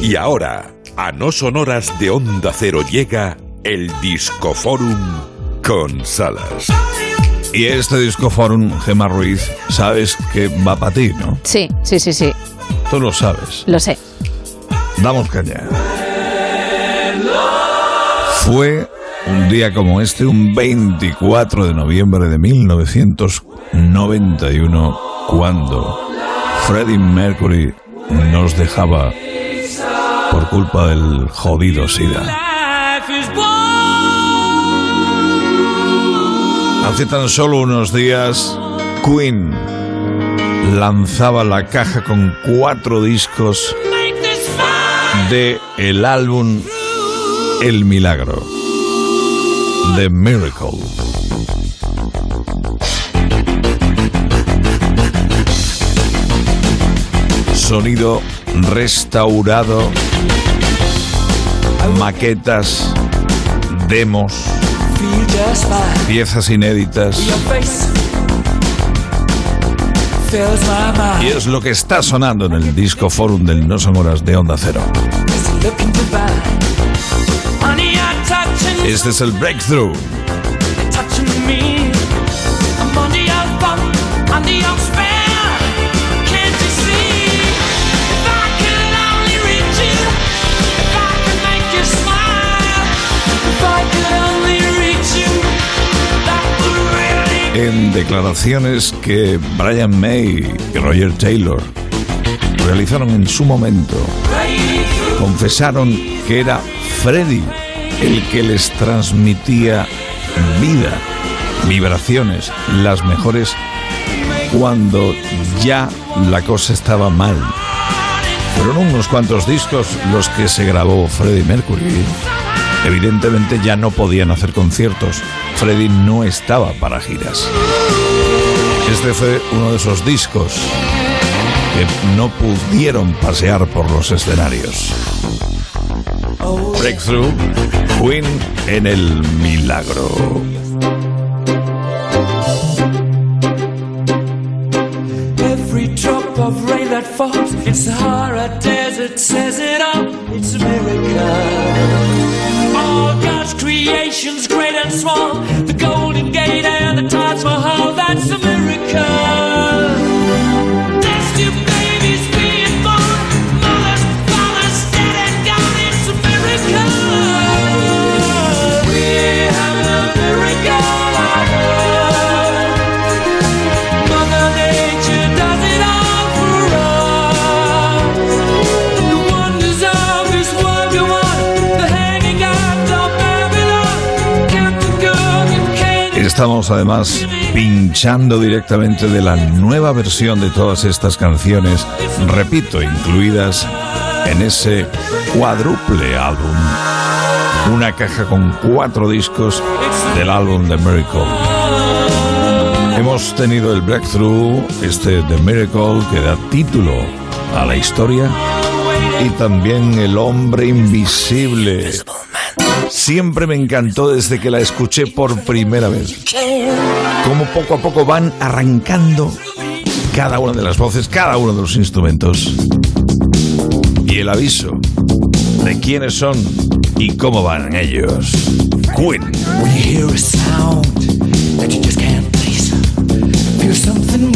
Y ahora, a no sonoras de Onda Cero llega el Discoforum con Salas. Y este Discoforum, Gemma Ruiz, sabes que va para ti, ¿no? Sí, sí, sí, sí. Tú lo sabes. Lo sé. Damos caña. Fue un día como este, un 24 de noviembre de 1991, cuando Freddie Mercury nos dejaba por culpa del jodido SIDA. Hace tan solo unos días, Queen lanzaba la caja con cuatro discos de el álbum El Milagro, The Miracle. Sonido restaurado, maquetas, demos, piezas inéditas. Y es lo que está sonando en el disco forum del No Son Horas de Onda Cero. Este es el breakthrough. Declaraciones que Brian May y Roger Taylor realizaron en su momento, confesaron que era Freddie el que les transmitía vida, vibraciones, las mejores cuando ya la cosa estaba mal. Fueron unos cuantos discos los que se grabó Freddie Mercury. Evidentemente ya no podían hacer conciertos. Freddie no estaba para giras. Este fue uno de esos discos que no pudieron pasear por los escenarios. Breakthrough, Queen en el milagro. Every drop of rain that falls in Sahara Desert says it all. It's a miracle. All God's creations, and small, the Estamos además pinchando directamente de la nueva versión de todas estas canciones, repito, incluidas en ese cuádruple álbum. Una caja con cuatro discos del álbum The Miracle. Hemos tenido el breakthrough, este The Miracle, que da título a la historia, y también El hombre invisible. Siempre me encantó desde que la escuché por primera vez. Cómo poco a poco van arrancando cada una de las voces, cada uno de los instrumentos. Y el aviso de quiénes son y cómo van ellos. Queen. When you hear a sound that you just can't place, feel something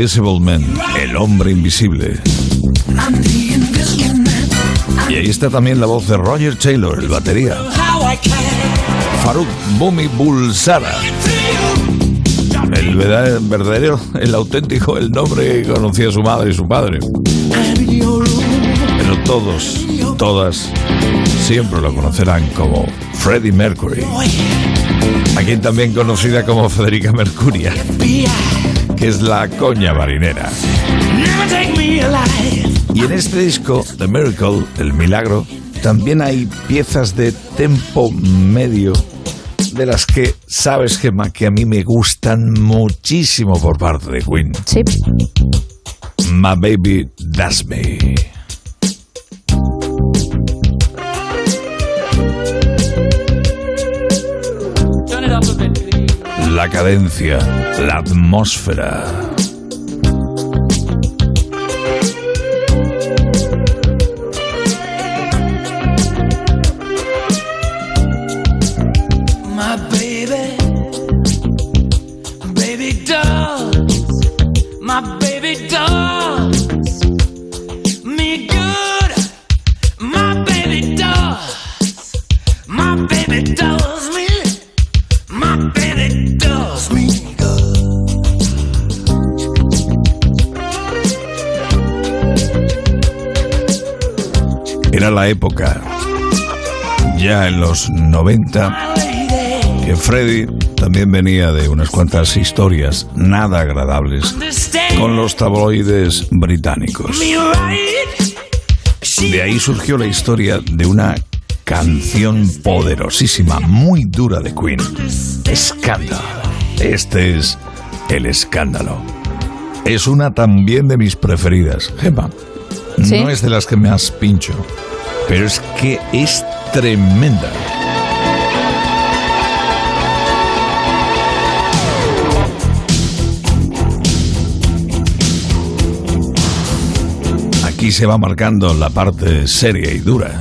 Invisible Man, el hombre invisible. Y ahí está también la voz de Roger Taylor, el batería. Faruk Bumi Bulsara, el verdadero, el auténtico, el nombre que conocía su madre y su padre. Pero todos, todas, siempre lo conocerán como Freddie Mercury. A quien también conocida como Federica Mercuria, que es la coña marinera. Never take me alive. Y en este disco, The Miracle, El Milagro, también hay piezas de tempo medio de las que sabes, Gemma, que a mí me gustan muchísimo por parte de Queen. Sí. My Baby That's Me. La cadencia, la atmósfera. Era la época, ya en los 90, que Freddy también venía de unas cuantas historias nada agradables con los tabloides británicos. De ahí surgió la historia de una canción poderosísima, muy dura de Queen. Escándalo. Este es el escándalo. Es una también de mis preferidas, Gemma. No es de las que me has pincho, pero es que es tremenda. Aquí se va marcando la parte seria y dura.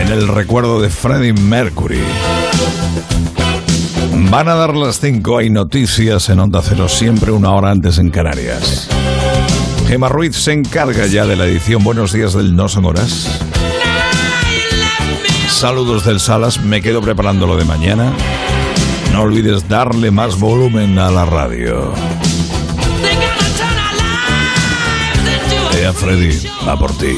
En el recuerdo de Freddie Mercury. Van a dar las 5, hay noticias en Onda Cero, siempre una hora antes en Canarias. Gemma Ruiz se encarga ya de la edición Buenos días del No Son Horas. Saludos del Salas, me quedo preparando lo de mañana. No olvides darle más volumen a la radio. Ea Freddy, va por ti.